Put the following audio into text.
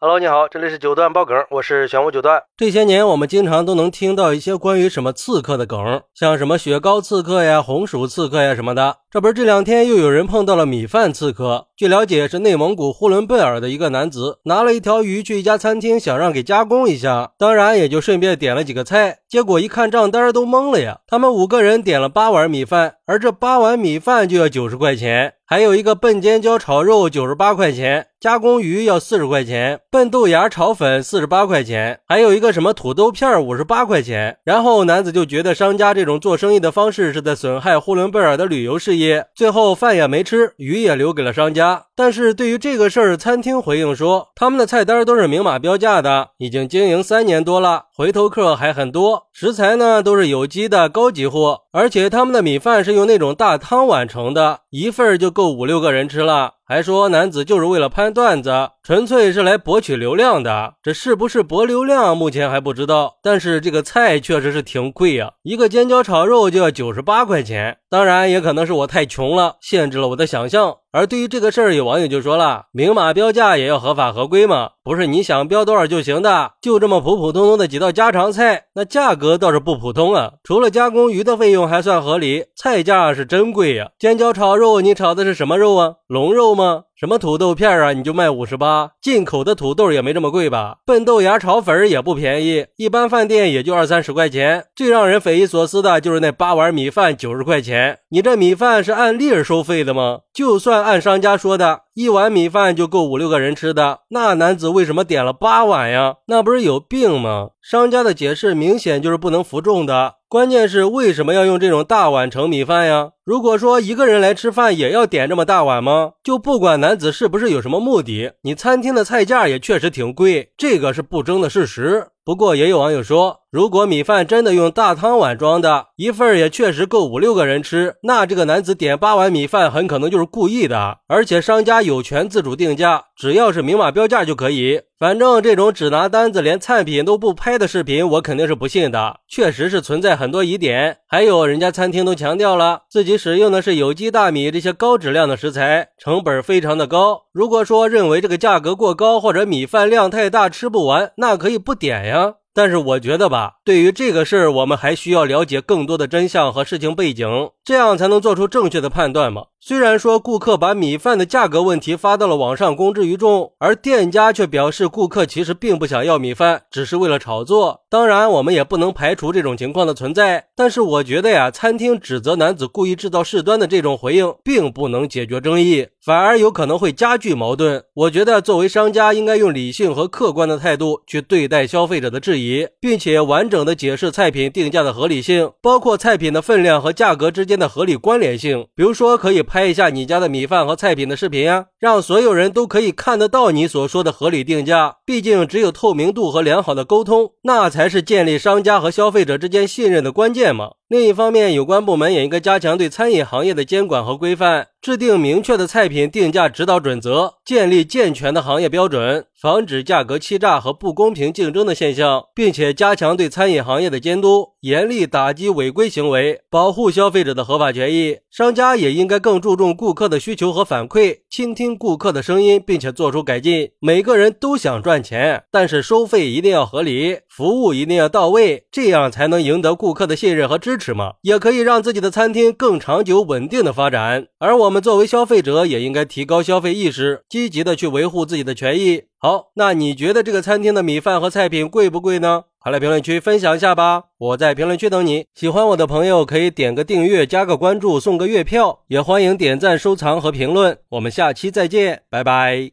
Hello，你好，这里是九段爆梗，我是玄武九段。这些年，我们经常都能听到一些关于什么刺客的梗，像什么雪糕刺客呀、红薯刺客呀什么的。这不是这两天又有人碰到了米饭刺客？据了解，是内蒙古呼伦贝尔的一个男子拿了一条鱼去一家餐厅，想让给加工一下，当然也就顺便点了几个菜。结果一看账单都懵了呀，他们五个人点了八碗米饭，而这八碗米饭就要九十块钱。还有一个笨尖椒炒肉九十八块钱，加工鱼要四十块钱，笨豆芽炒粉四十八块钱，还有一个什么土豆片五十八块钱。然后男子就觉得商家这种做生意的方式是在损害呼伦贝尔的旅游事业，最后饭也没吃，鱼也留给了商家。但是对于这个事儿，餐厅回应说，他们的菜单都是明码标价的，已经经营三年多了，回头客还很多，食材呢都是有机的高级货，而且他们的米饭是用那种大汤碗盛的，一份就。够五六个人吃了。还说男子就是为了拍段子，纯粹是来博取流量的。这是不是博流量，目前还不知道。但是这个菜确实是挺贵呀，一个尖椒炒肉就要九十八块钱。当然，也可能是我太穷了，限制了我的想象。而对于这个事儿，有网友就说了：明码标价也要合法合规嘛，不是你想标多少就行的。就这么普普通通的几道家常菜，那价格倒是不普通啊。除了加工鱼的费用还算合理，菜价是真贵呀。尖椒炒肉，你炒的是什么肉啊？龙肉？吗？什么土豆片啊？你就卖五十八？进口的土豆也没这么贵吧？笨豆芽炒粉也不便宜，一般饭店也就二三十块钱。最让人匪夷所思的就是那八碗米饭九十块钱，你这米饭是按粒儿收费的吗？就算按商家说的一碗米饭就够五六个人吃的，那男子为什么点了八碗呀？那不是有病吗？商家的解释明显就是不能服众的。关键是为什么要用这种大碗盛米饭呀？如果说一个人来吃饭也要点这么大碗吗？就不管男男子是不是有什么目的，你餐厅的菜价也确实挺贵，这个是不争的事实。不过也有网友说，如果米饭真的用大汤碗装的，一份也确实够五六个人吃，那这个男子点八碗米饭很可能就是故意的，而且商家有权自主定价，只要是明码标价就可以。反正这种只拿单子连菜品都不拍的视频，我肯定是不信的，确实是存在很多疑点。还有人家餐厅都强调了，自己使用的是有机大米这些高质量的食材，成本非常的高。如果说认为这个价格过高，或者米饭量太大吃不完，那可以不点呀。但是我觉得吧，对于这个事儿，我们还需要了解更多的真相和事情背景，这样才能做出正确的判断嘛。虽然说顾客把米饭的价格问题发到了网上公之于众，而店家却表示顾客其实并不想要米饭，只是为了炒作。当然，我们也不能排除这种情况的存在。但是我觉得呀，餐厅指责男子故意制造事端的这种回应，并不能解决争议，反而有可能会加剧矛盾。我觉得作为商家，应该用理性和客观的态度去对待消费者的质疑，并且完整的解释菜品定价的合理性，包括菜品的分量和价格之间的合理关联性。比如说，可以。拍一下你家的米饭和菜品的视频啊，让所有人都可以看得到你所说的合理定价。毕竟，只有透明度和良好的沟通，那才是建立商家和消费者之间信任的关键嘛。另一方面，有关部门也应该加强对餐饮行业的监管和规范，制定明确的菜品定价指导准则，建立健全的行业标准，防止价格欺诈和不公平竞争的现象，并且加强对餐饮行业的监督，严厉打击违规行为，保护消费者的合法权益。商家也应该更注重顾客的需求和反馈，倾听顾客的声音，并且做出改进。每个人都想赚钱，但是收费一定要合理，服务一定要到位，这样才能赢得顾客的信任和支持。是吗？也可以让自己的餐厅更长久稳定的发展。而我们作为消费者，也应该提高消费意识，积极的去维护自己的权益。好，那你觉得这个餐厅的米饭和菜品贵不贵呢？快来评论区分享一下吧！我在评论区等你。喜欢我的朋友可以点个订阅，加个关注，送个月票。也欢迎点赞、收藏和评论。我们下期再见，拜拜。